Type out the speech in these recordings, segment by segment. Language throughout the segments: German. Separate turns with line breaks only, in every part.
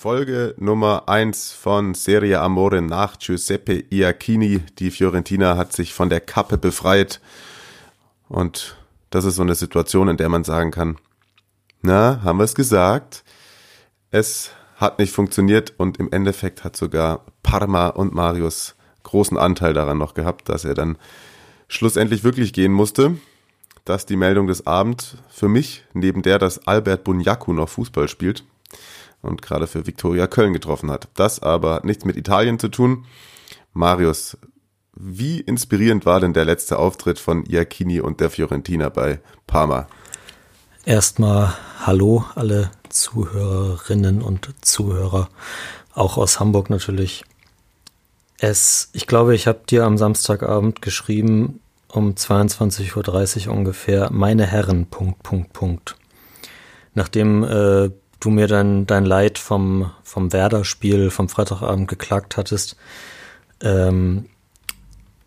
Folge Nummer 1 von Serie Amore nach Giuseppe Iacchini. Die Fiorentina hat sich von der Kappe befreit. Und das ist so eine Situation, in der man sagen kann, na, haben wir es gesagt? Es hat nicht funktioniert und im Endeffekt hat sogar Parma und Marius großen Anteil daran noch gehabt, dass er dann schlussendlich wirklich gehen musste. Das ist die Meldung des Abends für mich, neben der, dass Albert Bunyaku noch Fußball spielt und gerade für Viktoria Köln getroffen hat. Das aber hat nichts mit Italien zu tun. Marius, wie inspirierend war denn der letzte Auftritt von Iacchini und der Fiorentina bei Parma?
Erstmal Hallo alle Zuhörerinnen und Zuhörer, auch aus Hamburg natürlich. Es, ich glaube, ich habe dir am Samstagabend geschrieben, um 22.30 Uhr ungefähr, meine Herren, Punkt, Punkt, Punkt. Nachdem äh, du mir dein, dein Leid vom, vom Werder-Spiel vom Freitagabend geklagt hattest, ähm,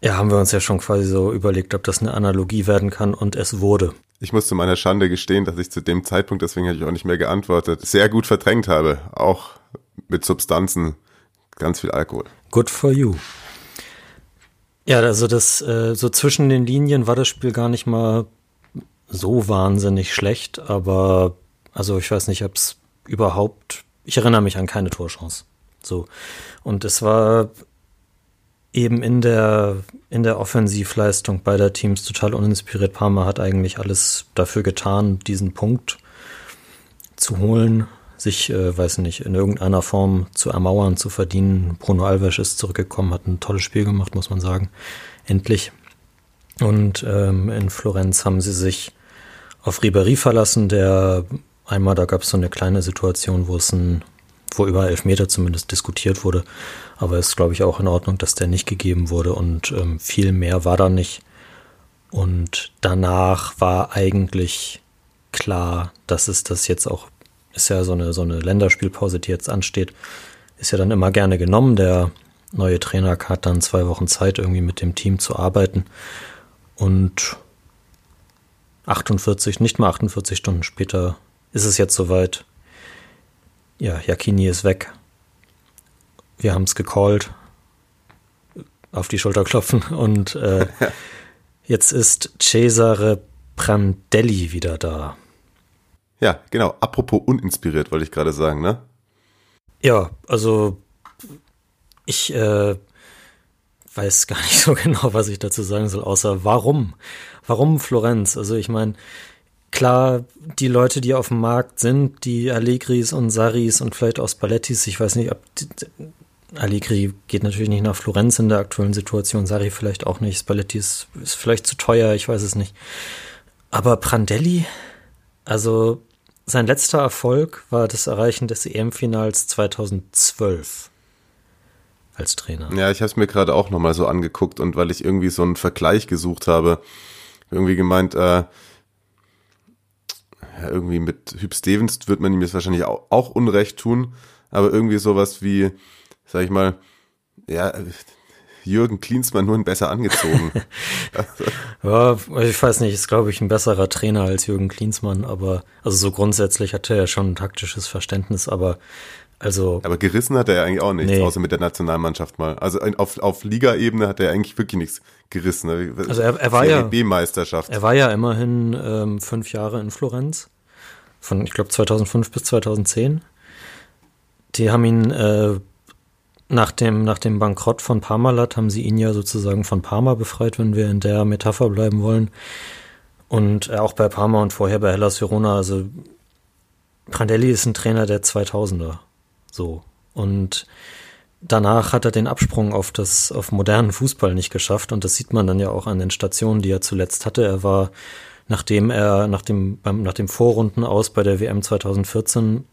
ja, haben wir uns ja schon quasi so überlegt, ob das eine Analogie werden kann und es wurde.
Ich muss zu meiner Schande gestehen, dass ich zu dem Zeitpunkt, deswegen habe ich auch nicht mehr geantwortet, sehr gut verdrängt habe. Auch mit Substanzen, ganz viel Alkohol.
Good for you. Ja, also das, äh, so zwischen den Linien war das Spiel gar nicht mal so wahnsinnig schlecht, aber also ich weiß nicht, ob es überhaupt, ich erinnere mich an keine Torchance. So. Und es war eben in der, in der Offensivleistung beider Teams total uninspiriert. Parma hat eigentlich alles dafür getan, diesen Punkt zu holen, sich, äh, weiß nicht, in irgendeiner Form zu ermauern, zu verdienen. Bruno Alves ist zurückgekommen, hat ein tolles Spiel gemacht, muss man sagen. Endlich. Und ähm, in Florenz haben sie sich auf Ribéry verlassen, der einmal, da gab es so eine kleine Situation, wo es ein, wo über Elfmeter zumindest diskutiert wurde. Aber es ist, glaube ich, auch in Ordnung, dass der nicht gegeben wurde und ähm, viel mehr war da nicht. Und danach war eigentlich klar, dass es das jetzt auch, ist ja so eine, so eine Länderspielpause, die jetzt ansteht, ist ja dann immer gerne genommen. Der neue Trainer hat dann zwei Wochen Zeit, irgendwie mit dem Team zu arbeiten. Und 48, nicht mal 48 Stunden später ist es jetzt soweit. Ja, Yakini ist weg. Wir haben es gecallt. Auf die Schulter klopfen. Und äh, jetzt ist Cesare Prandelli wieder da.
Ja, genau. Apropos uninspiriert, wollte ich gerade sagen, ne?
Ja, also ich äh, weiß gar nicht so genau, was ich dazu sagen soll, außer warum? Warum Florenz? Also ich meine, klar, die Leute, die auf dem Markt sind, die Allegris und Saris und vielleicht auch Spallettis, ich weiß nicht, ob die, Allegri geht natürlich nicht nach Florenz in der aktuellen Situation, Sari vielleicht auch nicht, Spalletti ist, ist vielleicht zu teuer, ich weiß es nicht. Aber Prandelli, also sein letzter Erfolg war das Erreichen des EM-Finals 2012 als Trainer.
Ja, ich habe es mir gerade auch nochmal so angeguckt und weil ich irgendwie so einen Vergleich gesucht habe, irgendwie gemeint, äh, ja, irgendwie mit Hüb Stevens wird man ihm jetzt wahrscheinlich auch, auch Unrecht tun, aber irgendwie sowas wie, sag ich mal, ja, Jürgen Klinsmann nur ein besser angezogen.
ja, ich weiß nicht, ist glaube ich ein besserer Trainer als Jürgen Klinsmann, aber also so grundsätzlich hat er ja schon ein taktisches Verständnis, aber also.
Aber gerissen hat er ja eigentlich auch nichts, nee. außer mit der Nationalmannschaft mal. Also auf, auf Liga-Ebene hat er eigentlich wirklich nichts gerissen. Ne?
Also er, er war ja
B-Meisterschaft.
Er war ja immerhin ähm, fünf Jahre in Florenz. Von, ich glaube, 2005 bis 2010. Die haben ihn äh, nach dem, nach dem Bankrott von Parmalat haben sie ihn ja sozusagen von Parma befreit, wenn wir in der Metapher bleiben wollen. Und äh, auch bei Parma und vorher bei Hellas Verona. Also Prandelli ist ein Trainer der 2000er. So. Und danach hat er den Absprung auf das, auf modernen Fußball nicht geschafft. Und das sieht man dann ja auch an den Stationen, die er zuletzt hatte. Er war, nachdem er, nach dem, beim, nach dem Vorrunden aus bei der WM 2014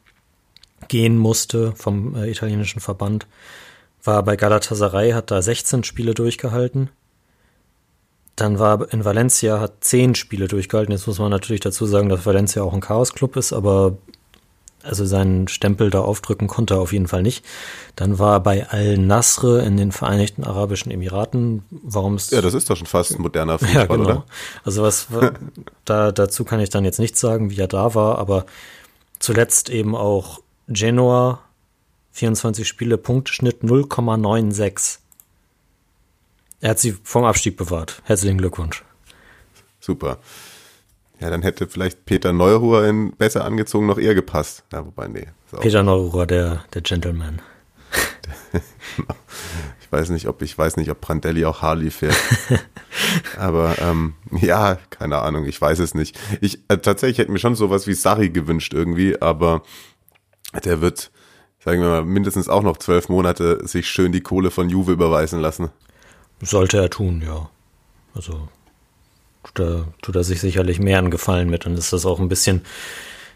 gehen musste vom äh, italienischen Verband. War bei Galatasaray, hat da 16 Spiele durchgehalten. Dann war in Valencia, hat 10 Spiele durchgehalten. Jetzt muss man natürlich dazu sagen, dass Valencia auch ein Chaos-Club ist, aber also seinen Stempel da aufdrücken konnte er auf jeden Fall nicht. Dann war er bei Al-Nasr in den Vereinigten Arabischen Emiraten. Warum ist
Ja, das ist doch schon fast ein moderner Fußball, ja, genau. oder?
Also was da dazu kann ich dann jetzt nichts sagen, wie er da war, aber zuletzt eben auch Genoa 24 Spiele Punkteschnitt 0,96. Er hat sie vom Abstieg bewahrt. Herzlichen Glückwunsch.
Super. Ja, dann hätte vielleicht Peter Neuruhr in besser angezogen noch eher gepasst. Ja, wobei, nee.
Peter Neuruhr, der, der Gentleman.
ich weiß nicht, ob ich weiß nicht, ob Prandelli auch Harley fährt. Aber ähm, ja, keine Ahnung, ich weiß es nicht. Ich äh, tatsächlich hätte mir schon sowas wie Sari gewünscht irgendwie, aber der wird, sagen wir mal, mindestens auch noch zwölf Monate sich schön die Kohle von Juve überweisen lassen.
Sollte er tun, ja. Also er, tut er sich sicherlich mehr einen Gefallen mit. Dann ist das auch ein bisschen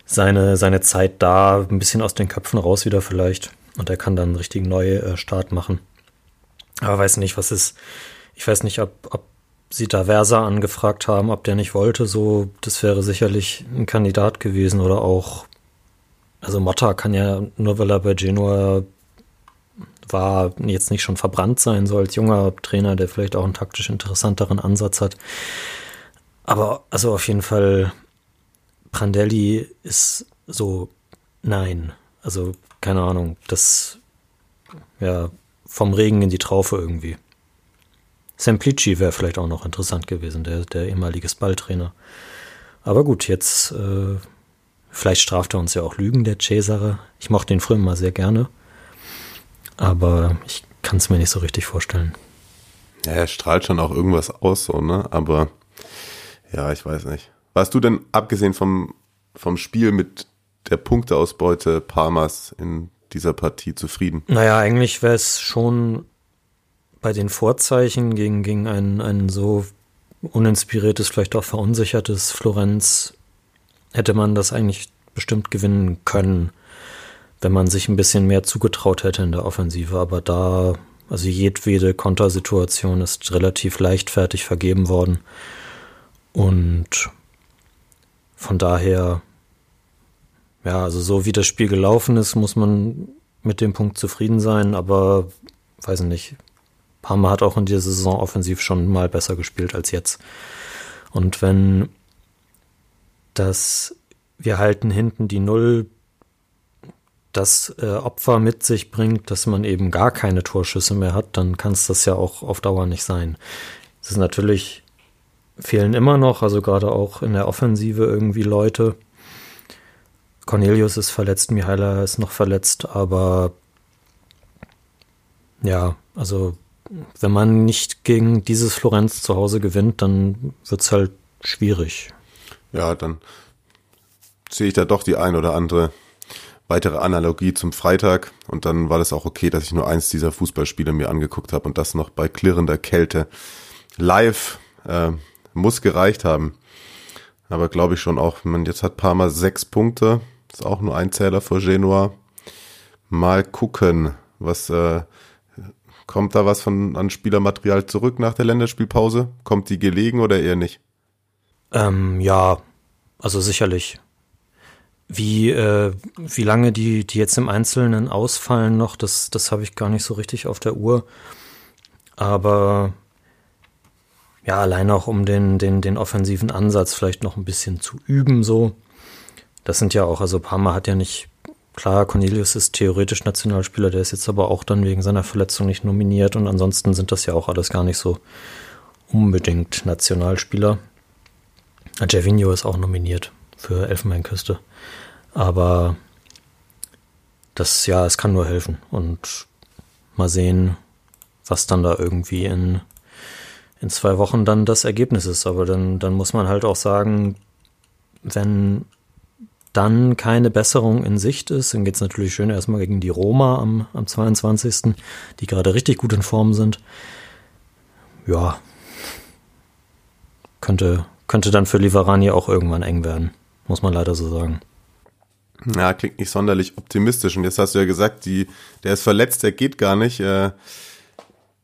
seine, seine Zeit da, ein bisschen aus den Köpfen raus wieder vielleicht. Und er kann dann einen richtigen Neustart machen. Aber weiß nicht, was ist. Ich weiß nicht, ob, ob sie da Versa angefragt haben, ob der nicht wollte. So, das wäre sicherlich ein Kandidat gewesen oder auch. Also Motta kann ja, nur weil er bei Genua war, jetzt nicht schon verbrannt sein, so als junger Trainer, der vielleicht auch einen taktisch interessanteren Ansatz hat. Aber also auf jeden Fall, Prandelli ist so, nein. Also keine Ahnung, das, ja, vom Regen in die Traufe irgendwie. Semplici wäre vielleicht auch noch interessant gewesen, der, der ehemalige Balltrainer. Aber gut, jetzt, äh, vielleicht straft er uns ja auch Lügen, der Cesare. Ich mochte den früher mal sehr gerne. Aber ich kann es mir nicht so richtig vorstellen.
Ja, er strahlt schon auch irgendwas aus, so, ne? Aber ja, ich weiß nicht. Warst du denn, abgesehen vom, vom Spiel mit der Punkteausbeute Parmas in dieser Partie zufrieden?
Naja, eigentlich wäre es schon bei den Vorzeichen gegen, gegen ein, ein so uninspiriertes, vielleicht auch verunsichertes Florenz, hätte man das eigentlich bestimmt gewinnen können, wenn man sich ein bisschen mehr zugetraut hätte in der Offensive. Aber da, also jedwede Kontersituation ist relativ leichtfertig vergeben worden. Und von daher, ja, also so wie das Spiel gelaufen ist, muss man mit dem Punkt zufrieden sein, aber weiß nicht. Parma hat auch in dieser Saison offensiv schon mal besser gespielt als jetzt. Und wenn das wir halten hinten die Null das äh, Opfer mit sich bringt, dass man eben gar keine Torschüsse mehr hat, dann kann es das ja auch auf Dauer nicht sein. Es ist natürlich fehlen immer noch, also gerade auch in der Offensive irgendwie Leute. Cornelius ist verletzt, Mihaila ist noch verletzt, aber ja, also wenn man nicht gegen dieses Florenz zu Hause gewinnt, dann wird es halt schwierig.
Ja, dann sehe ich da doch die ein oder andere weitere Analogie zum Freitag und dann war das auch okay, dass ich nur eins dieser Fußballspiele mir angeguckt habe und das noch bei klirrender Kälte live. Äh, muss gereicht haben. Aber glaube ich schon auch, man jetzt hat Parma sechs Punkte, ist auch nur ein Zähler vor Genua. Mal gucken, was äh, kommt da was von an Spielermaterial zurück nach der Länderspielpause? Kommt die gelegen oder eher nicht?
Ähm, ja, also sicherlich. Wie, äh, wie lange die, die jetzt im Einzelnen ausfallen noch, das, das habe ich gar nicht so richtig auf der Uhr. Aber ja, allein auch um den, den, den offensiven Ansatz vielleicht noch ein bisschen zu üben, so. Das sind ja auch, also Parma hat ja nicht, klar, Cornelius ist theoretisch Nationalspieler, der ist jetzt aber auch dann wegen seiner Verletzung nicht nominiert und ansonsten sind das ja auch alles gar nicht so unbedingt Nationalspieler. Gervinho ist auch nominiert für Elfenbeinküste. Aber das, ja, es kann nur helfen und mal sehen, was dann da irgendwie in in zwei Wochen dann das Ergebnis ist. Aber dann, dann muss man halt auch sagen, wenn dann keine Besserung in Sicht ist, dann geht es natürlich schön erstmal gegen die Roma am, am 22., die gerade richtig gut in Form sind. Ja, könnte, könnte dann für Liverani auch irgendwann eng werden, muss man leider so sagen.
Ja, klingt nicht sonderlich optimistisch. Und jetzt hast du ja gesagt, die, der ist verletzt, der geht gar nicht äh,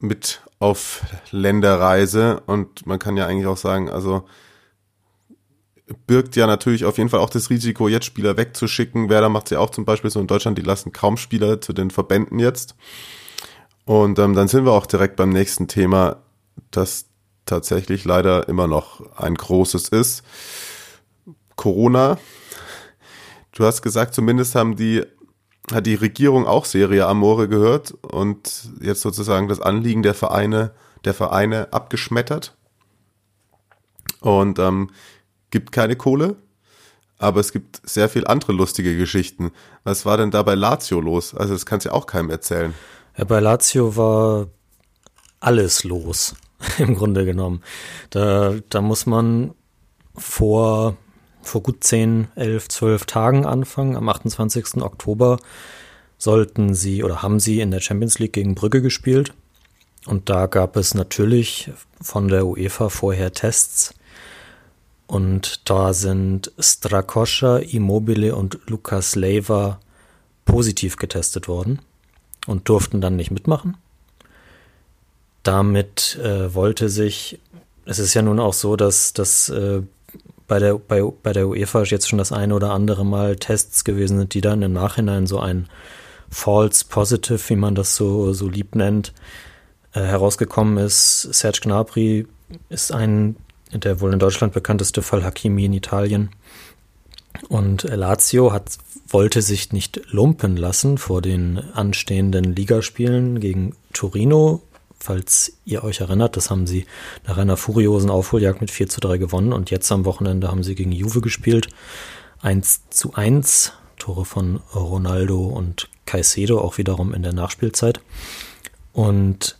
mit auf Länderreise. Und man kann ja eigentlich auch sagen, also birgt ja natürlich auf jeden Fall auch das Risiko, jetzt Spieler wegzuschicken. Werder macht sie ja auch zum Beispiel so in Deutschland, die lassen kaum Spieler zu den Verbänden jetzt. Und ähm, dann sind wir auch direkt beim nächsten Thema, das tatsächlich leider immer noch ein großes ist. Corona. Du hast gesagt, zumindest haben die, hat die Regierung auch Serie Amore gehört und jetzt sozusagen das Anliegen der Vereine, der Vereine abgeschmettert. Und ähm, gibt keine Kohle, aber es gibt sehr viel andere lustige Geschichten. Was war denn da bei Lazio los? Also das kannst du ja auch keinem erzählen.
Ja, bei Lazio war alles los, im Grunde genommen. Da, da muss man vor, vor gut 10, 11, 12 Tagen anfangen. Am 28. Oktober sollten sie oder haben sie in der Champions League gegen Brügge gespielt. Und da gab es natürlich von der UEFA vorher Tests und da sind Strakoscha, Immobile und Lukas Leiva positiv getestet worden und durften dann nicht mitmachen. Damit äh, wollte sich, es ist ja nun auch so, dass, dass äh, bei, der, bei, bei der UEFA jetzt schon das eine oder andere Mal Tests gewesen sind, die dann im Nachhinein so ein False Positive, wie man das so, so lieb nennt, äh, herausgekommen ist. Serge Gnabry ist ein der wohl in Deutschland bekannteste Fall Hakimi in Italien. Und Lazio hat, wollte sich nicht lumpen lassen vor den anstehenden Ligaspielen gegen Torino. Falls ihr euch erinnert, das haben sie nach einer furiosen Aufholjagd mit 4 zu 3 gewonnen und jetzt am Wochenende haben sie gegen Juve gespielt. 1 zu 1, Tore von Ronaldo und Caicedo auch wiederum in der Nachspielzeit. Und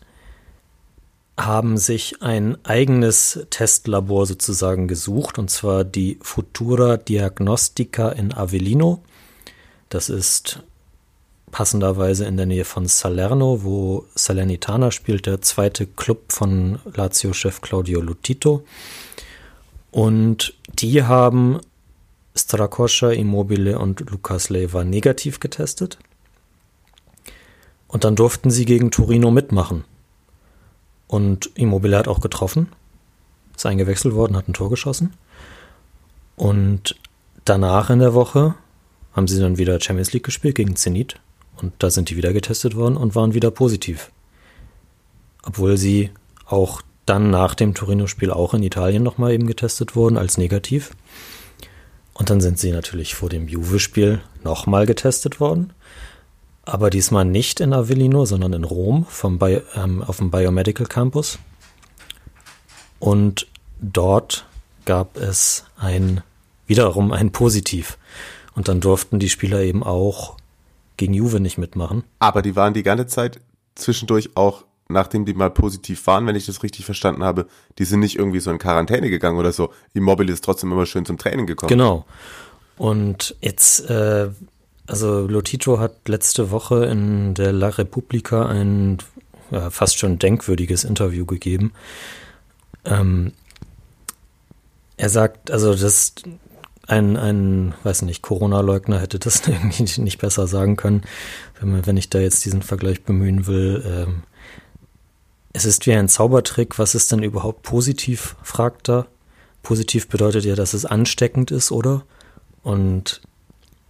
haben sich ein eigenes Testlabor sozusagen gesucht, und zwar die Futura Diagnostica in Avellino. Das ist passenderweise in der Nähe von Salerno, wo Salernitana spielt, der zweite Club von Lazio-Chef Claudio Lutito. Und die haben Strakoscha, Immobile und Lukas Leiva negativ getestet. Und dann durften sie gegen Torino mitmachen. Und Immobile hat auch getroffen, ist eingewechselt worden, hat ein Tor geschossen. Und danach in der Woche haben sie dann wieder Champions League gespielt gegen Zenit. Und da sind die wieder getestet worden und waren wieder positiv. Obwohl sie auch dann nach dem Torino-Spiel auch in Italien nochmal eben getestet wurden als negativ. Und dann sind sie natürlich vor dem Juve-Spiel nochmal getestet worden aber diesmal nicht in Avellino, sondern in Rom vom Bio, ähm, auf dem Biomedical Campus. Und dort gab es ein wiederum ein Positiv. Und dann durften die Spieler eben auch gegen Juve nicht mitmachen.
Aber die waren die ganze Zeit zwischendurch auch, nachdem die mal positiv waren, wenn ich das richtig verstanden habe, die sind nicht irgendwie so in Quarantäne gegangen oder so. Immobile ist trotzdem immer schön zum Training gekommen.
Genau. Und jetzt äh, also Lotito hat letzte Woche in der La Repubblica ein ja, fast schon denkwürdiges Interview gegeben. Ähm, er sagt, also das ein, ein, weiß nicht, Corona-Leugner hätte das irgendwie nicht besser sagen können, wenn, wenn ich da jetzt diesen Vergleich bemühen will. Ähm, es ist wie ein Zaubertrick, was ist denn überhaupt positiv, fragt er. Positiv bedeutet ja, dass es ansteckend ist, oder? Und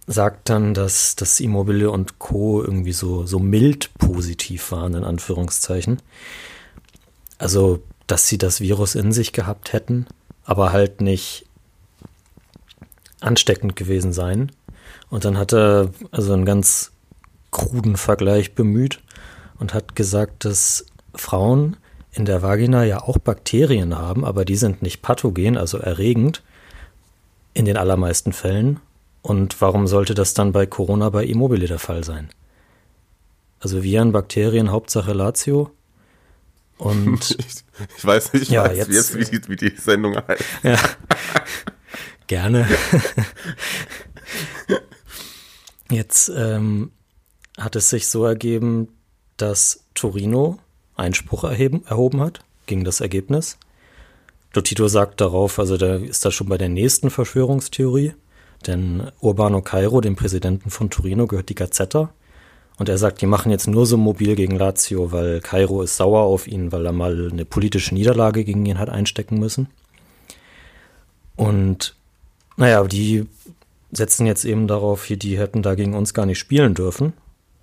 sagt dann, dass das Immobile und Co. irgendwie so, so mild positiv waren, in Anführungszeichen. Also, dass sie das Virus in sich gehabt hätten, aber halt nicht ansteckend gewesen sein. Und dann hat er also einen ganz kruden Vergleich bemüht und hat gesagt, dass Frauen in der Vagina ja auch Bakterien haben, aber die sind nicht pathogen, also erregend in den allermeisten Fällen und warum sollte das dann bei Corona bei Immobile der Fall sein? Also Viren, Bakterien, Hauptsache Lazio. Und
ich, ich weiß nicht, ich
ja,
weiß
jetzt,
jetzt, wie, die, wie die Sendung heißt.
Ja. Gerne. Jetzt ähm, hat es sich so ergeben, dass Torino Einspruch erheben, erhoben hat gegen das Ergebnis. Lotito sagt darauf, also der ist da schon bei der nächsten Verschwörungstheorie Denn Urbano Cairo, dem Präsidenten von Torino, gehört die Gazzetta. Und er sagt, die machen jetzt nur so mobil gegen Lazio, weil Cairo ist sauer auf ihn, weil er mal eine politische Niederlage gegen ihn hat einstecken müssen. Und naja, die setzen jetzt eben darauf, die hätten da gegen uns gar nicht spielen dürfen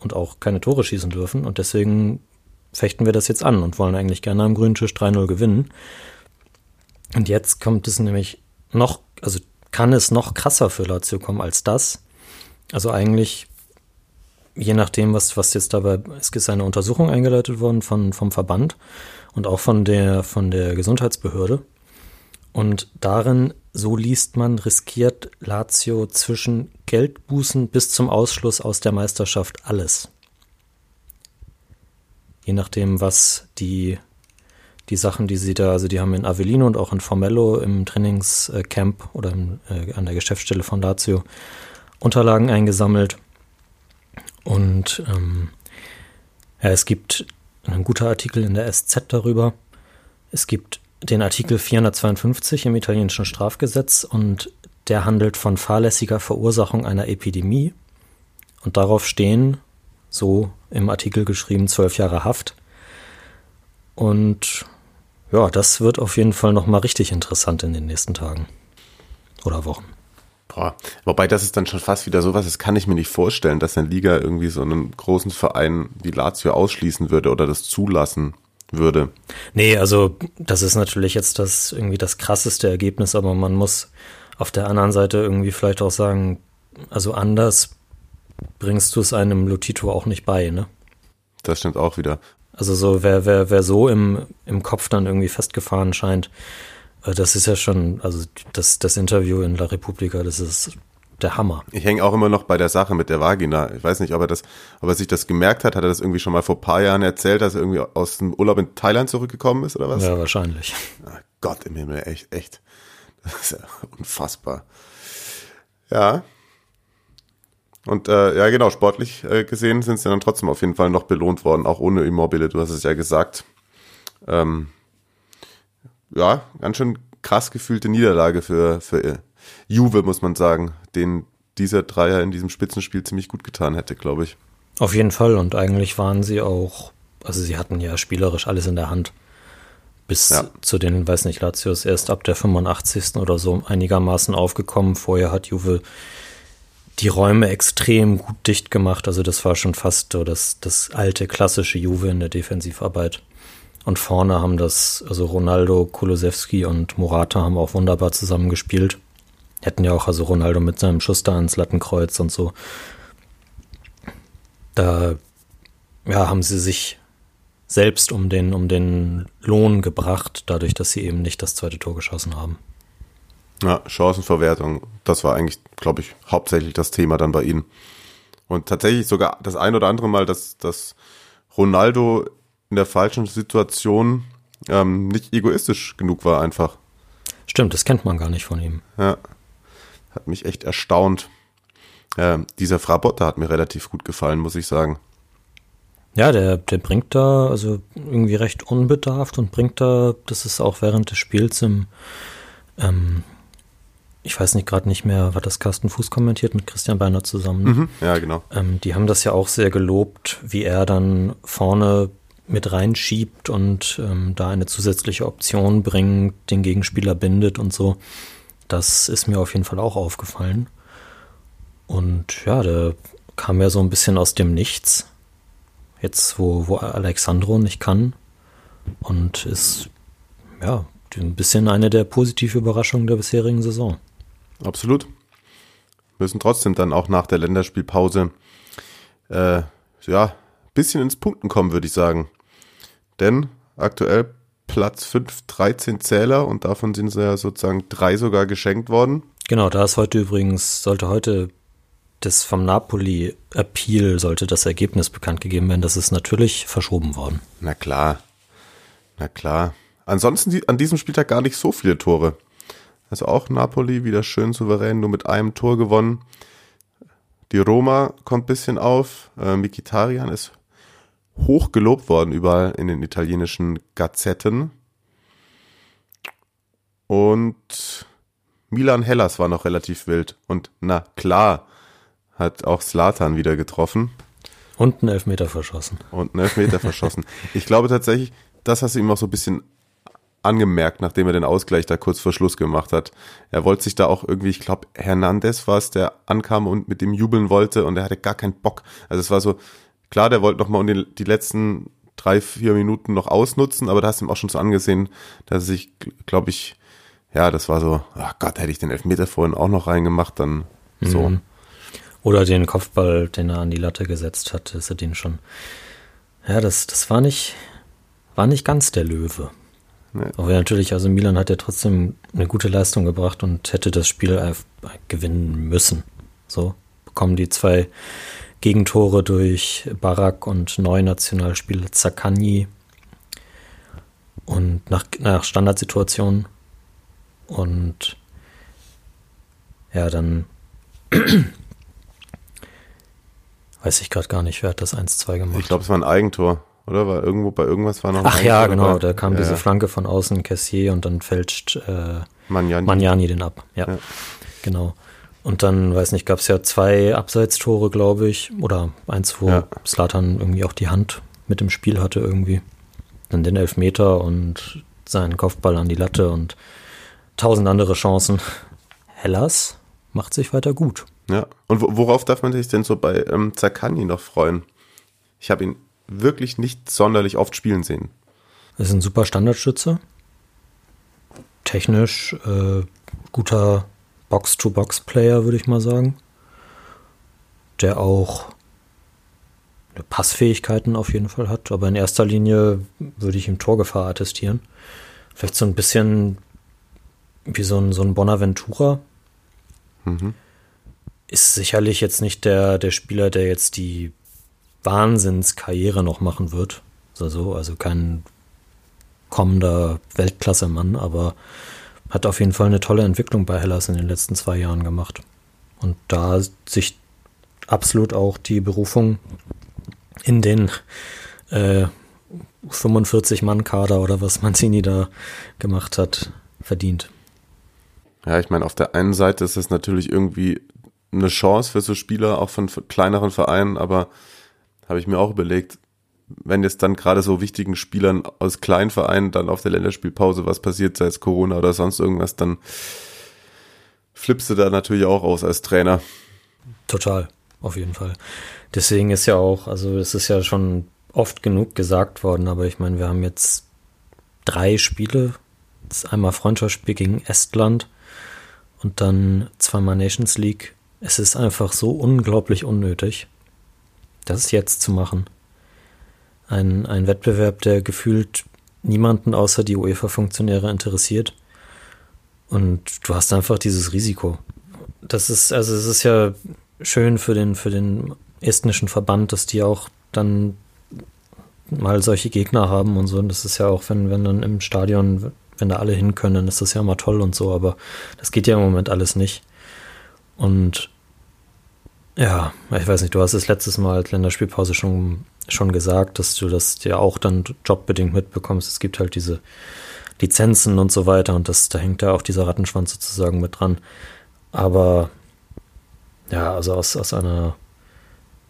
und auch keine Tore schießen dürfen. Und deswegen fechten wir das jetzt an und wollen eigentlich gerne am grünen Tisch 3-0 gewinnen. Und jetzt kommt es nämlich noch, also kann es noch krasser für Lazio kommen als das. Also eigentlich, je nachdem, was, was jetzt dabei, es ist eine Untersuchung eingeleitet worden von, vom Verband und auch von der, von der Gesundheitsbehörde. Und darin, so liest man, riskiert Lazio zwischen Geldbußen bis zum Ausschluss aus der Meisterschaft alles. Je nachdem, was die, die Sachen, die sie da, also die haben in Avellino und auch in Formello im Trainingscamp oder im, äh, an der Geschäftsstelle von Lazio Unterlagen eingesammelt. Und ähm, ja, es gibt ein guter Artikel in der SZ darüber. Es gibt den Artikel 452 im italienischen Strafgesetz und der handelt von fahrlässiger Verursachung einer Epidemie. Und darauf stehen, so im Artikel geschrieben, zwölf Jahre Haft. Und ja, das wird auf jeden Fall nochmal richtig interessant in den nächsten Tagen oder Wochen.
Boah, wobei das ist dann schon fast wieder sowas, das kann ich mir nicht vorstellen, dass eine Liga irgendwie so einen großen Verein wie Lazio ausschließen würde oder das zulassen würde.
Nee, also das ist natürlich jetzt das irgendwie das krasseste Ergebnis, aber man muss auf der anderen Seite irgendwie vielleicht auch sagen, also anders bringst du es einem Lotito auch nicht bei, ne?
Das stimmt auch wieder.
Also so, wer, wer, wer so im, im Kopf dann irgendwie festgefahren scheint, äh, das ist ja schon, also das, das Interview in La Repubblica, das ist der Hammer.
Ich hänge auch immer noch bei der Sache mit der Vagina. Ich weiß nicht, ob er das, ob er sich das gemerkt hat. Hat er das irgendwie schon mal vor paar Jahren erzählt, dass er irgendwie aus dem Urlaub in Thailand zurückgekommen ist oder was?
Ja, wahrscheinlich.
Ah, Gott im Himmel, echt, echt. Das ist ja unfassbar. Ja. Und äh, ja, genau, sportlich äh, gesehen sind sie dann trotzdem auf jeden Fall noch belohnt worden, auch ohne Immobile, du hast es ja gesagt. Ähm, ja, ganz schön krass gefühlte Niederlage für, für Juve, muss man sagen, den dieser Dreier in diesem Spitzenspiel ziemlich gut getan hätte, glaube ich.
Auf jeden Fall und eigentlich waren sie auch, also sie hatten ja spielerisch alles in der Hand. Bis ja. zu den, weiß nicht, Latios erst ab der 85. oder so einigermaßen aufgekommen. Vorher hat Juve die Räume extrem gut dicht gemacht. Also das war schon fast so das, das alte klassische Juve in der Defensivarbeit. Und vorne haben das, also Ronaldo, Kulosewski und Morata haben auch wunderbar zusammengespielt. Hätten ja auch also Ronaldo mit seinem Schuss da ans Lattenkreuz und so. Da ja, haben sie sich selbst um den, um den Lohn gebracht, dadurch, dass sie eben nicht das zweite Tor geschossen haben.
Ja, Chancenverwertung, das war eigentlich, glaube ich, hauptsächlich das Thema dann bei ihnen. Und tatsächlich sogar das ein oder andere Mal, dass, dass Ronaldo in der falschen Situation ähm, nicht egoistisch genug war einfach.
Stimmt, das kennt man gar nicht von ihm.
Ja, hat mich echt erstaunt. Äh, dieser Frabotta hat mir relativ gut gefallen, muss ich sagen.
Ja, der, der bringt da also irgendwie recht unbedarft und bringt da, das ist auch während des Spiels im, ähm, ich weiß nicht gerade nicht mehr, war das Carsten Fuß kommentiert mit Christian Beiner zusammen.
Mhm, ja, genau.
Ähm, die haben das ja auch sehr gelobt, wie er dann vorne mit reinschiebt und ähm, da eine zusätzliche Option bringt, den Gegenspieler bindet und so. Das ist mir auf jeden Fall auch aufgefallen. Und ja, der kam ja so ein bisschen aus dem Nichts. Jetzt, wo, wo Alexandro nicht kann. Und ist, ja, ein bisschen eine der positiven Überraschungen der bisherigen Saison.
Absolut. Müssen trotzdem dann auch nach der Länderspielpause, äh, ja, bisschen ins Punkten kommen, würde ich sagen. Denn aktuell Platz 5 13 Zähler und davon sind ja sozusagen drei sogar geschenkt worden.
Genau, da ist heute übrigens, sollte heute das vom Napoli Appeal, sollte das Ergebnis bekannt gegeben werden. Das ist natürlich verschoben worden.
Na klar. Na klar. Ansonsten an diesem Spieltag gar nicht so viele Tore. Also auch Napoli wieder schön souverän, nur mit einem Tor gewonnen. Die Roma kommt bisschen auf. Äh, Mikitarian ist hoch gelobt worden überall in den italienischen Gazetten. Und Milan Hellas war noch relativ wild. Und na klar, hat auch Slatan wieder getroffen.
Und einen Elfmeter verschossen.
Und einen Elfmeter verschossen. Ich glaube tatsächlich, das hast du ihm auch so ein bisschen angemerkt, nachdem er den Ausgleich da kurz vor Schluss gemacht hat. Er wollte sich da auch irgendwie, ich glaube, Hernandez war es, der ankam und mit dem jubeln wollte und er hatte gar keinen Bock. Also es war so, klar, der wollte nochmal die, die letzten drei, vier Minuten noch ausnutzen, aber da hast du ihm auch schon so angesehen, dass er sich, glaube ich, ja, das war so, ach Gott, hätte ich den Elfmeter vorhin auch noch reingemacht, dann so. Mhm.
Oder den Kopfball, den er an die Latte gesetzt hat, ist er den schon. Ja, das, das war nicht, war nicht ganz der Löwe. Nee. Aber natürlich, also Milan hat ja trotzdem eine gute Leistung gebracht und hätte das Spiel gewinnen müssen. So bekommen die zwei Gegentore durch Barak und Neunationalspieler Zakani und nach, nach Standardsituationen. Und ja, dann weiß ich gerade gar nicht, wer hat das 1-2 gemacht.
Ich glaube, es war ein Eigentor, oder? War irgendwo bei irgendwas war noch
ein Ach Eigentor ja, genau, dabei. da kam ja. diese Flanke von außen, Cassier, und dann fälscht äh, Magnani. Magnani den ab. Ja, ja. genau. Und dann, weiß nicht, gab es ja zwei Abseitstore, glaube ich, oder eins, wo ja. Slatan irgendwie auch die Hand mit dem Spiel hatte irgendwie. Dann den Elfmeter und seinen Kopfball an die Latte und tausend andere Chancen. Hellas macht sich weiter gut.
Ja, und worauf darf man sich denn so bei ähm, Zakani noch freuen? Ich habe ihn wirklich nicht sonderlich oft spielen sehen.
Das ist ein super Standardschütze. Technisch äh, guter Box-to-Box-Player, würde ich mal sagen. Der auch Passfähigkeiten auf jeden Fall hat, aber in erster Linie würde ich ihm Torgefahr attestieren. Vielleicht so ein bisschen wie so ein, so ein Bonaventura. Mhm. Ist sicherlich jetzt nicht der, der Spieler, der jetzt die Wahnsinnskarriere noch machen wird. Also, also kein kommender Weltklasse-Mann, aber hat auf jeden Fall eine tolle Entwicklung bei Hellas in den letzten zwei Jahren gemacht. Und da sich absolut auch die Berufung in den äh, 45-Mann-Kader oder was Mancini da gemacht hat, verdient.
Ja, ich meine, auf der einen Seite ist es natürlich irgendwie eine Chance für so Spieler, auch von kleineren Vereinen, aber habe ich mir auch überlegt, wenn jetzt dann gerade so wichtigen Spielern aus kleinen Vereinen dann auf der Länderspielpause was passiert, sei es Corona oder sonst irgendwas, dann flippst du da natürlich auch aus als Trainer.
Total, auf jeden Fall. Deswegen ist ja auch, also es ist ja schon oft genug gesagt worden, aber ich meine, wir haben jetzt drei Spiele. einmal Freundschaftsspiel gegen Estland, und dann zweimal Nations League. Es ist einfach so unglaublich unnötig, das jetzt zu machen. Ein, ein Wettbewerb, der gefühlt niemanden außer die UEFA-Funktionäre interessiert. Und du hast einfach dieses Risiko. Das ist, also es ist ja schön für den, für den estnischen Verband, dass die auch dann mal solche Gegner haben und so. Und das ist ja auch, wenn, wenn dann im Stadion wenn da alle hin können, dann ist das ja immer toll und so, aber das geht ja im Moment alles nicht. Und ja, ich weiß nicht, du hast es letztes Mal als Länderspielpause schon, schon gesagt, dass du das ja auch dann jobbedingt mitbekommst. Es gibt halt diese Lizenzen und so weiter und das, da hängt ja auch dieser Rattenschwanz sozusagen mit dran. Aber ja, also aus, aus einer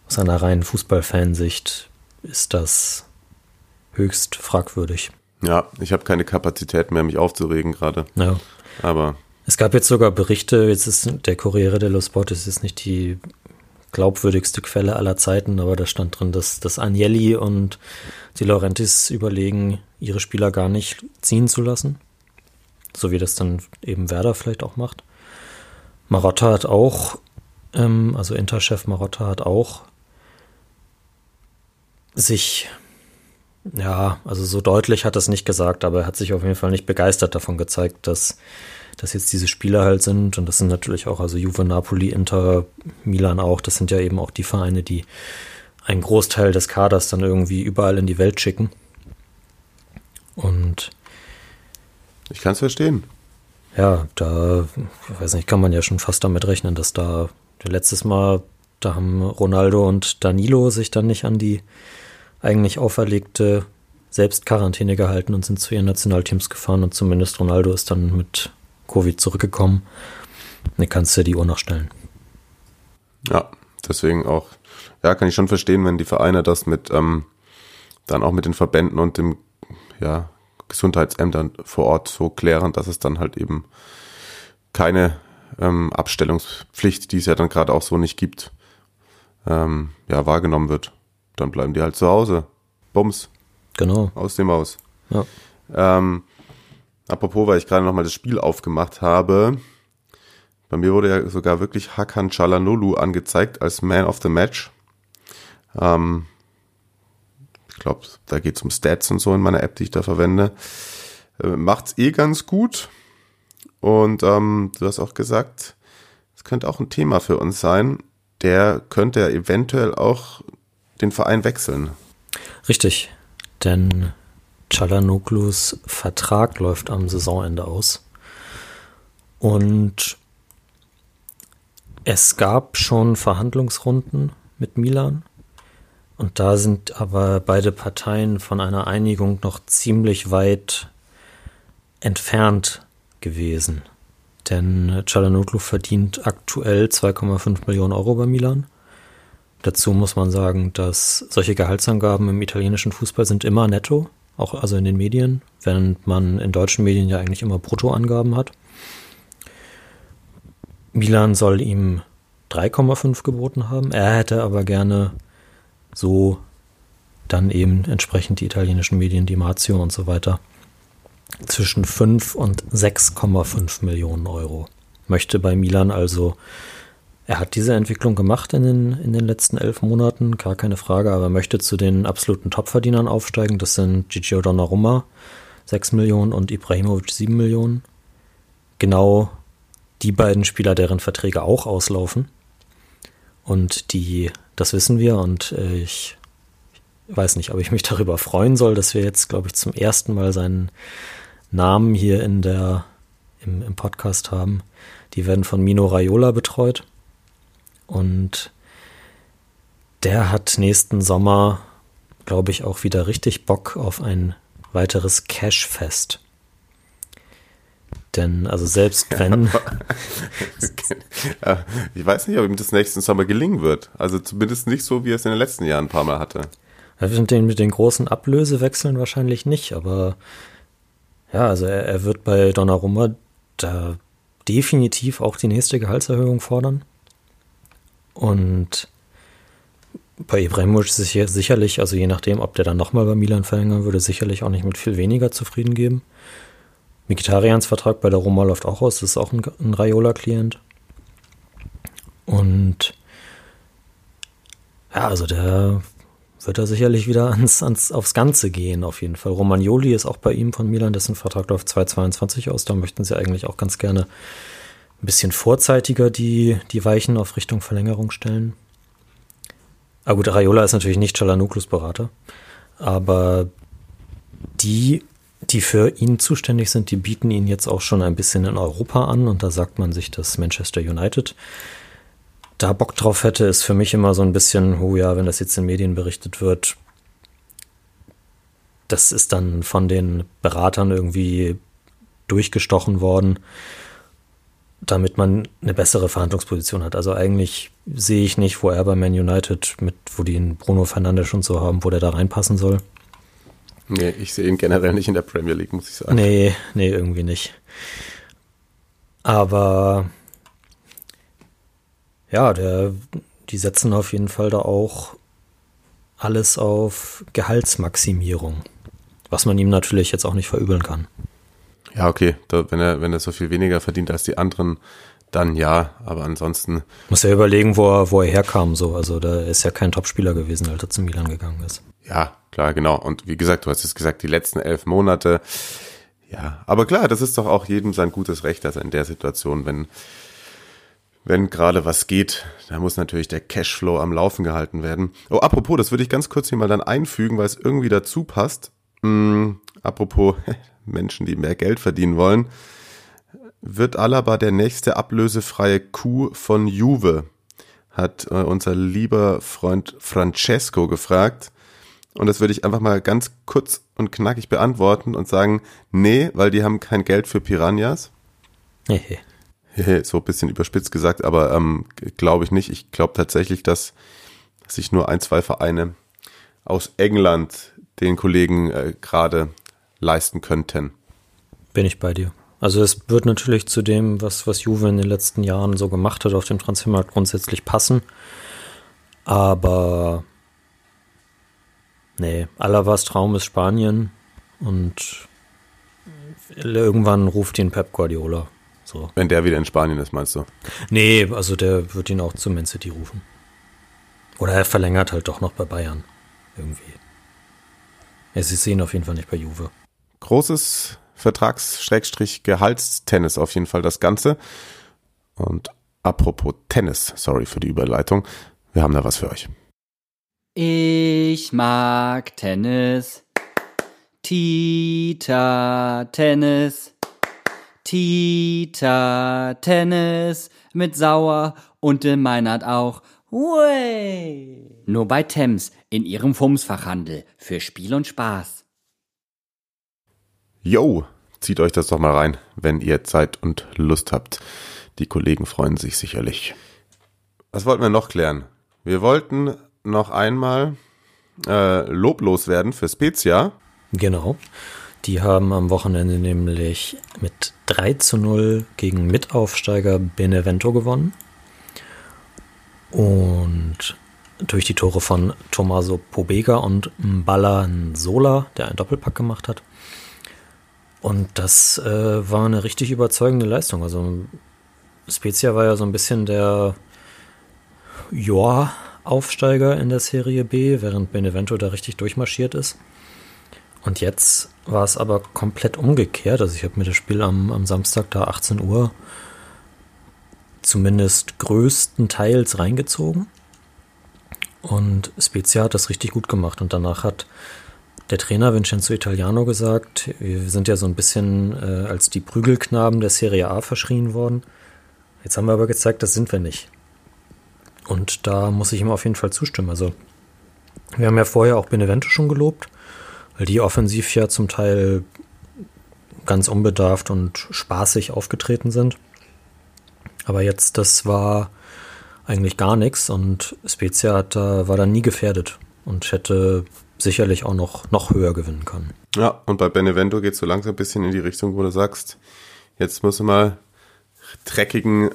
aus einer reinen Fußballfansicht ist das höchst fragwürdig.
Ja, ich habe keine Kapazität mehr, mich aufzuregen gerade.
Ja.
Aber.
Es gab jetzt sogar Berichte, jetzt ist der Corriere dello Sport, es ist nicht die glaubwürdigste Quelle aller Zeiten, aber da stand drin, dass, dass Agnelli und die Laurentis überlegen, ihre Spieler gar nicht ziehen zu lassen. So wie das dann eben Werder vielleicht auch macht. Marotta hat auch, ähm, also Interchef Marotta hat auch sich ja, also so deutlich hat er es nicht gesagt, aber er hat sich auf jeden Fall nicht begeistert davon gezeigt, dass, dass jetzt diese Spieler halt sind. Und das sind natürlich auch, also Juve, Napoli, Inter, Milan auch, das sind ja eben auch die Vereine, die einen Großteil des Kaders dann irgendwie überall in die Welt schicken. Und
ich kann es verstehen.
Ja, da, ich weiß nicht, kann man ja schon fast damit rechnen, dass da letztes Mal, da haben Ronaldo und Danilo sich dann nicht an die eigentlich auferlegte Selbstquarantäne gehalten und sind zu ihren Nationalteams gefahren und zumindest Ronaldo ist dann mit Covid zurückgekommen. Dann kannst du die Uhr noch stellen.
Ja, deswegen auch, ja, kann ich schon verstehen, wenn die Vereine das mit, ähm, dann auch mit den Verbänden und dem, ja, Gesundheitsämtern vor Ort so klären, dass es dann halt eben keine ähm, Abstellungspflicht, die es ja dann gerade auch so nicht gibt, ähm, ja, wahrgenommen wird. Dann bleiben die halt zu Hause. Bums.
Genau.
Aus dem Haus.
Ja.
Ähm, apropos, weil ich gerade nochmal das Spiel aufgemacht habe. Bei mir wurde ja sogar wirklich Hakan Chalanolu angezeigt als Man of the Match. Ähm, ich glaube, da geht es um Stats und so in meiner App, die ich da verwende. Äh, macht's eh ganz gut. Und ähm, du hast auch gesagt, es könnte auch ein Thema für uns sein. Der könnte ja eventuell auch den Verein wechseln.
Richtig, denn Çalhanoğlu's Vertrag läuft am Saisonende aus. Und es gab schon Verhandlungsrunden mit Milan. Und da sind aber beide Parteien von einer Einigung noch ziemlich weit entfernt gewesen. Denn Çalhanoğlu verdient aktuell 2,5 Millionen Euro bei Milan. Dazu muss man sagen, dass solche Gehaltsangaben im italienischen Fußball sind immer netto, auch also in den Medien, während man in deutschen Medien ja eigentlich immer Bruttoangaben hat. Milan soll ihm 3,5 geboten haben. Er hätte aber gerne so dann eben entsprechend die italienischen Medien, die Mazio und so weiter, zwischen 5 und 6,5 Millionen Euro. Möchte bei Milan also er hat diese Entwicklung gemacht in den, in den letzten elf Monaten, gar keine Frage, aber er möchte zu den absoluten Topverdienern aufsteigen. Das sind Gigio Donnarumma, 6 Millionen und Ibrahimovic 7 Millionen. Genau die beiden Spieler, deren Verträge auch auslaufen. Und die, das wissen wir und äh, ich weiß nicht, ob ich mich darüber freuen soll, dass wir jetzt, glaube ich, zum ersten Mal seinen Namen hier in der, im, im Podcast haben. Die werden von Mino Raiola betreut. Und der hat nächsten Sommer, glaube ich, auch wieder richtig Bock auf ein weiteres Cash-Fest. Denn, also selbst wenn.
Ja, ich weiß nicht, ob ihm das nächsten Sommer gelingen wird. Also zumindest nicht so, wie er es in den letzten Jahren ein paar Mal hatte.
Mit den, mit den großen Ablösewechseln wahrscheinlich nicht, aber ja, also er, er wird bei Donnarumma da definitiv auch die nächste Gehaltserhöhung fordern. Und bei Ibrahimovic ist es sicherlich, also je nachdem, ob der dann nochmal bei Milan verlängern würde, sicherlich auch nicht mit viel weniger zufrieden geben. Mikitarians Vertrag bei der Roma läuft auch aus, das ist auch ein, ein Raiola-Klient. Und ja, also der wird da sicherlich wieder ans, ans, aufs Ganze gehen, auf jeden Fall. Romagnoli ist auch bei ihm von Milan, dessen Vertrag läuft 2022 aus. Da möchten sie eigentlich auch ganz gerne ein bisschen vorzeitiger die, die Weichen auf Richtung Verlängerung stellen. Aber gut, Raiola ist natürlich nicht Chalanuklus Berater, aber die, die für ihn zuständig sind, die bieten ihn jetzt auch schon ein bisschen in Europa an und da sagt man sich, dass Manchester United da Bock drauf hätte, ist für mich immer so ein bisschen, oh ja, wenn das jetzt in Medien berichtet wird, das ist dann von den Beratern irgendwie durchgestochen worden damit man eine bessere Verhandlungsposition hat. Also eigentlich sehe ich nicht, wo er bei Man United mit, wo die einen Bruno Fernandes und so haben, wo der da reinpassen soll.
Nee, ich sehe ihn generell nicht in der Premier League, muss ich sagen.
Nee, nee, irgendwie nicht. Aber ja, der, die setzen auf jeden Fall da auch alles auf Gehaltsmaximierung. Was man ihm natürlich jetzt auch nicht verübeln kann.
Ja, okay, da, wenn er wenn er so viel weniger verdient als die anderen, dann ja, aber ansonsten
muss er überlegen, wo er wo er herkam so, also da ist ja kein Topspieler gewesen, als er zu Milan gegangen ist.
Ja, klar, genau. Und wie gesagt, du hast es gesagt, die letzten elf Monate. Ja, aber klar, das ist doch auch jedem sein gutes Recht, dass er in der Situation, wenn wenn gerade was geht, da muss natürlich der Cashflow am Laufen gehalten werden. Oh, apropos, das würde ich ganz kurz hier mal dann einfügen, weil es irgendwie dazu passt. Hm, apropos, Menschen, die mehr Geld verdienen wollen, wird Alaba der nächste ablösefreie Coup von Juve? Hat äh, unser lieber Freund Francesco gefragt. Und das würde ich einfach mal ganz kurz und knackig beantworten und sagen, nee, weil die haben kein Geld für Piranhas. So ein bisschen überspitzt gesagt, aber ähm, glaube ich nicht. Ich glaube tatsächlich, dass sich nur ein, zwei Vereine aus England den Kollegen äh, gerade leisten könnten.
Bin ich bei dir. Also es wird natürlich zu dem, was, was Juve in den letzten Jahren so gemacht hat, auf dem Transfermarkt grundsätzlich passen. Aber nee, Alavas Traum ist Spanien und irgendwann ruft ihn Pep Guardiola. So.
Wenn der wieder in Spanien ist, meinst du?
Nee, also der wird ihn auch zu Man City rufen. Oder er verlängert halt doch noch bei Bayern. Irgendwie. Es ist ihn auf jeden Fall nicht bei Juve.
Großes Vertrags-Gehaltstennis auf jeden Fall das Ganze. Und apropos Tennis, sorry für die Überleitung, wir haben da was für euch.
Ich mag Tennis. Tita Tennis. Tita Tennis mit Sauer und dem Meinert auch. Way. Nur bei Thames in ihrem Fumsfachhandel für Spiel und Spaß.
Yo, zieht euch das doch mal rein, wenn ihr Zeit und Lust habt. Die Kollegen freuen sich sicherlich. Was wollten wir noch klären? Wir wollten noch einmal äh, loblos werden für Spezia.
Genau. Die haben am Wochenende nämlich mit 3 zu 0 gegen Mitaufsteiger Benevento gewonnen. Und durch die Tore von Tommaso Pobega und Mbala Nsola, der einen Doppelpack gemacht hat. Und das äh, war eine richtig überzeugende Leistung. Also Spezia war ja so ein bisschen der Joa-Aufsteiger in der Serie B, während Benevento da richtig durchmarschiert ist. Und jetzt war es aber komplett umgekehrt. Also ich habe mir das Spiel am, am Samstag da 18 Uhr zumindest größtenteils reingezogen. Und Spezia hat das richtig gut gemacht. Und danach hat der Trainer Vincenzo Italiano gesagt, wir sind ja so ein bisschen äh, als die Prügelknaben der Serie A verschrien worden. Jetzt haben wir aber gezeigt, das sind wir nicht. Und da muss ich ihm auf jeden Fall zustimmen. Also, wir haben ja vorher auch Benevento schon gelobt, weil die offensiv ja zum Teil ganz unbedarft und spaßig aufgetreten sind. Aber jetzt, das war eigentlich gar nichts und Spezia hat, war da nie gefährdet und hätte sicherlich auch noch, noch höher gewinnen können.
Ja, und bei Benevento geht es so langsam ein bisschen in die Richtung, wo du sagst, jetzt muss mal dreckigen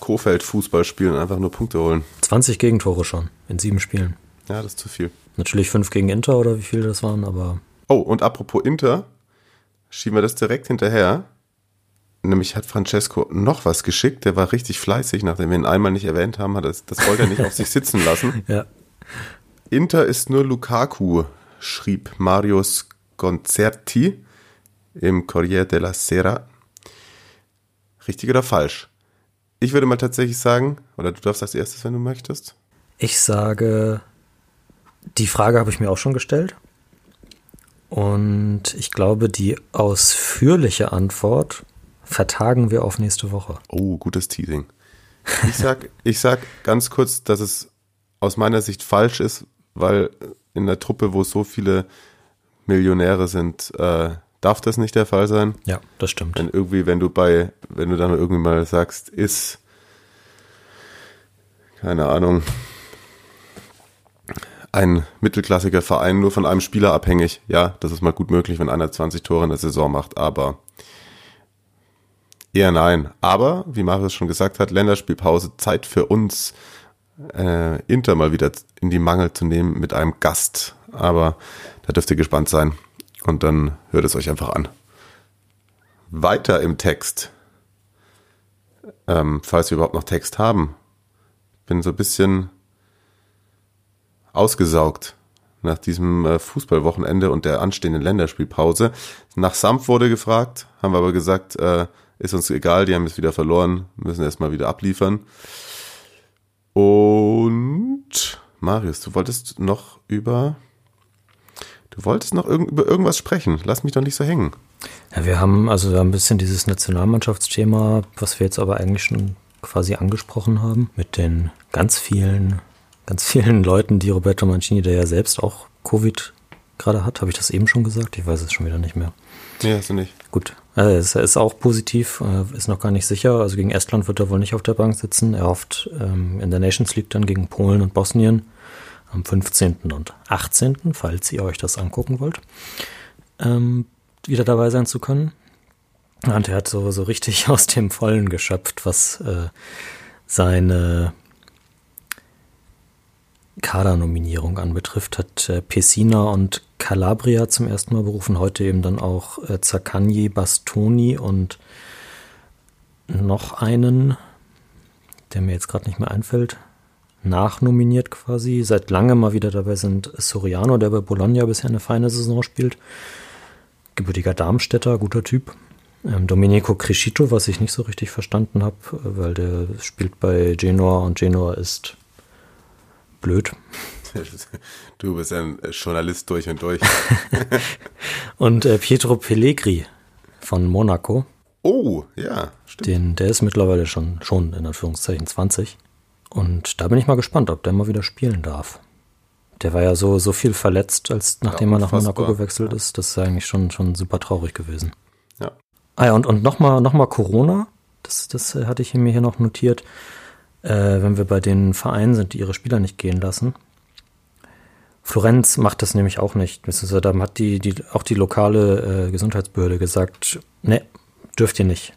Kofeld-Fußball spielen und einfach nur Punkte holen.
20 Gegentore schon in sieben Spielen.
Ja, das ist zu viel.
Natürlich fünf gegen Inter oder wie viele das waren, aber.
Oh, und apropos Inter, schieben wir das direkt hinterher. Nämlich hat Francesco noch was geschickt, der war richtig fleißig, nachdem wir ihn einmal nicht erwähnt haben, hat das, das wollte er nicht auf sich sitzen lassen.
Ja.
Inter ist nur Lukaku, schrieb Marius Concerti im Corriere della Sera. Richtig oder falsch? Ich würde mal tatsächlich sagen, oder du darfst als erstes, wenn du möchtest.
Ich sage, die Frage habe ich mir auch schon gestellt. Und ich glaube, die ausführliche Antwort vertagen wir auf nächste Woche.
Oh, gutes Teasing. Ich sag, ich sag ganz kurz, dass es aus meiner Sicht falsch ist, weil in der Truppe, wo so viele Millionäre sind, äh, darf das nicht der Fall sein.
Ja, das stimmt.
Wenn irgendwie, wenn du bei, wenn du dann irgendwie mal sagst, ist, keine Ahnung, ein mittelklassiger Verein nur von einem Spieler abhängig. Ja, das ist mal gut möglich, wenn einer 20 Tore in der Saison macht, aber eher nein. Aber, wie Marius schon gesagt hat, Länderspielpause, Zeit für uns, äh, Inter mal wieder in die Mangel zu nehmen mit einem Gast. Aber da dürft ihr gespannt sein. Und dann hört es euch einfach an. Weiter im Text. Ähm, falls wir überhaupt noch Text haben. Bin so ein bisschen ausgesaugt nach diesem äh, Fußballwochenende und der anstehenden Länderspielpause. Nach Sampf wurde gefragt, haben wir aber gesagt, äh, ist uns egal, die haben es wieder verloren, müssen erstmal wieder abliefern. Und Marius, du wolltest noch über du wolltest noch irg über irgendwas sprechen. Lass mich doch nicht so hängen.
Ja, wir haben also ein bisschen dieses Nationalmannschaftsthema, was wir jetzt aber eigentlich schon quasi angesprochen haben, mit den ganz vielen, ganz vielen Leuten, die Roberto Mancini, der ja selbst auch Covid gerade hat. Habe ich das eben schon gesagt? Ich weiß es schon wieder nicht mehr.
Nee, hast du nicht.
Gut. Also es ist auch positiv, äh, ist noch gar nicht sicher. Also gegen Estland wird er wohl nicht auf der Bank sitzen. Er hofft ähm, in der Nations League dann gegen Polen und Bosnien am 15. und 18., falls ihr euch das angucken wollt, ähm, wieder dabei sein zu können. Und er hat so, so richtig aus dem Vollen geschöpft, was äh, seine Kadernominierung anbetrifft, hat äh, Pessina und Calabria zum ersten Mal berufen, heute eben dann auch äh, Zaccagni, Bastoni und noch einen, der mir jetzt gerade nicht mehr einfällt, nachnominiert quasi. Seit langem mal wieder dabei sind Soriano, der bei Bologna bisher eine feine Saison spielt. Gebürtiger Darmstädter, guter Typ. Ähm, Domenico Crescito, was ich nicht so richtig verstanden habe, weil der spielt bei Genoa und Genoa ist blöd.
Du bist ein Journalist durch und durch.
und äh, Pietro Pellegri von Monaco.
Oh, ja,
stimmt. Den, der ist mittlerweile schon, schon in Anführungszeichen 20. Und da bin ich mal gespannt, ob der mal wieder spielen darf. Der war ja so, so viel verletzt, als nachdem ja, er nach Monaco gewechselt ja. ist. Das ist eigentlich schon, schon super traurig gewesen.
Ja.
Ah ja, und, und nochmal noch mal Corona. Das, das hatte ich mir hier noch notiert. Äh, wenn wir bei den Vereinen sind, die ihre Spieler nicht gehen lassen. Florenz macht das nämlich auch nicht. Da hat die, die, auch die lokale äh, Gesundheitsbehörde gesagt, ne, dürft ihr nicht.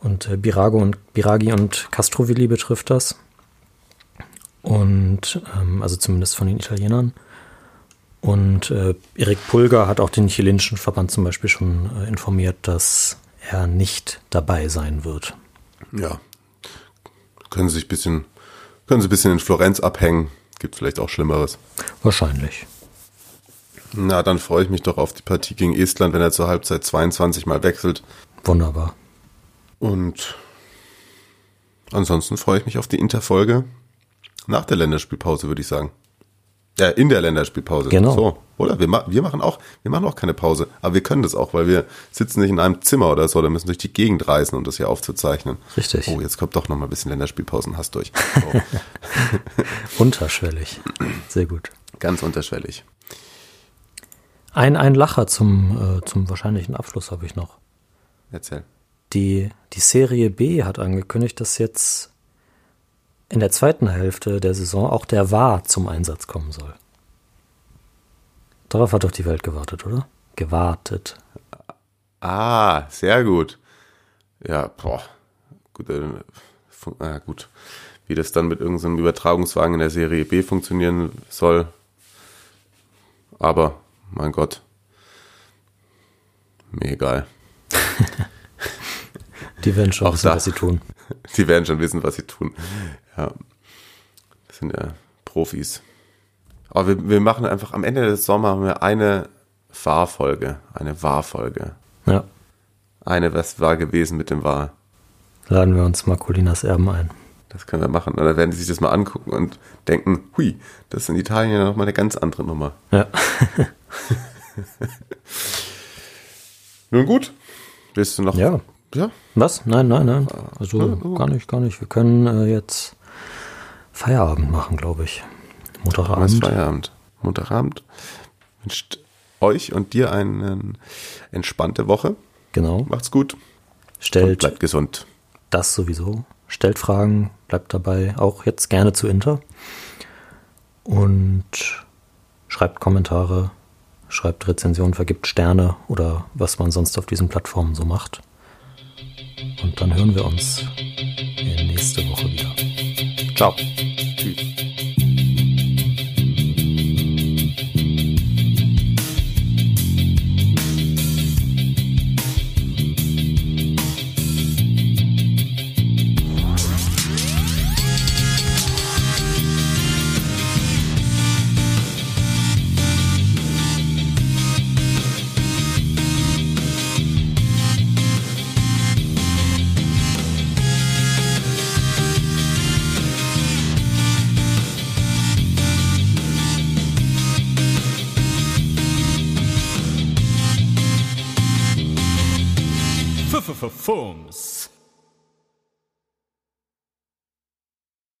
Und äh, Birago und Biragi und Castrovilli betrifft das. Und ähm, also zumindest von den Italienern. Und äh, Erik Pulgar hat auch den chilenischen Verband zum Beispiel schon äh, informiert, dass er nicht dabei sein wird.
Ja. Können Sie sich ein bisschen, können Sie ein bisschen in Florenz abhängen. Gibt vielleicht auch Schlimmeres.
Wahrscheinlich.
Na, dann freue ich mich doch auf die Partie gegen Estland, wenn er zur Halbzeit 22 mal wechselt.
Wunderbar.
Und ansonsten freue ich mich auf die Interfolge nach der Länderspielpause, würde ich sagen. Ja, in der Länderspielpause.
Genau.
So, oder? Wir, ma wir, machen auch, wir machen auch keine Pause. Aber wir können das auch, weil wir sitzen nicht in einem Zimmer oder so, da müssen durch die Gegend reisen, um das hier aufzuzeichnen.
Richtig.
Oh, jetzt kommt doch noch mal ein bisschen Länderspielpausen, hast durch.
Oh. unterschwellig. Sehr gut.
Ganz unterschwellig.
Ein, ein Lacher zum, äh, zum wahrscheinlichen Abschluss habe ich noch.
Erzähl.
Die, die Serie B hat angekündigt, dass jetzt in der zweiten Hälfte der Saison auch der War zum Einsatz kommen soll. Darauf hat doch die Welt gewartet, oder? Gewartet.
Ah, sehr gut. Ja, boah. Gut, äh, gut. Wie das dann mit irgendeinem Übertragungswagen in der Serie B funktionieren soll. Aber, mein Gott. Mir egal.
Die werden schon wissen, da, was sie tun.
Die werden schon wissen, was sie tun. Ja. Das sind ja Profis. Aber wir, wir machen einfach am Ende des Sommers haben wir eine Fahrfolge, eine Wahrfolge.
Ja.
Eine, was war gewesen mit dem Wahr.
Laden wir uns Marcolinas Erben ein.
Das können wir machen. Oder werden sie sich das mal angucken und denken, hui, das ist in Italien ja nochmal eine ganz andere Nummer.
Ja.
Nun gut. Willst du noch?
Ja.
Ja.
Was? Nein, nein, nein. Also ja, gar nicht, gar nicht. Wir können äh, jetzt Feierabend machen, glaube ich.
Montagabend. Feierabend. Montagabend. Wünscht euch und dir eine entspannte Woche.
Genau.
Macht's gut.
Stellt.
Bleibt gesund.
Das sowieso. Stellt Fragen, bleibt dabei. Auch jetzt gerne zu Inter. Und schreibt Kommentare, schreibt Rezensionen, vergibt Sterne oder was man sonst auf diesen Plattformen so macht. Und dann hören wir uns nächste Woche wieder.
Ciao.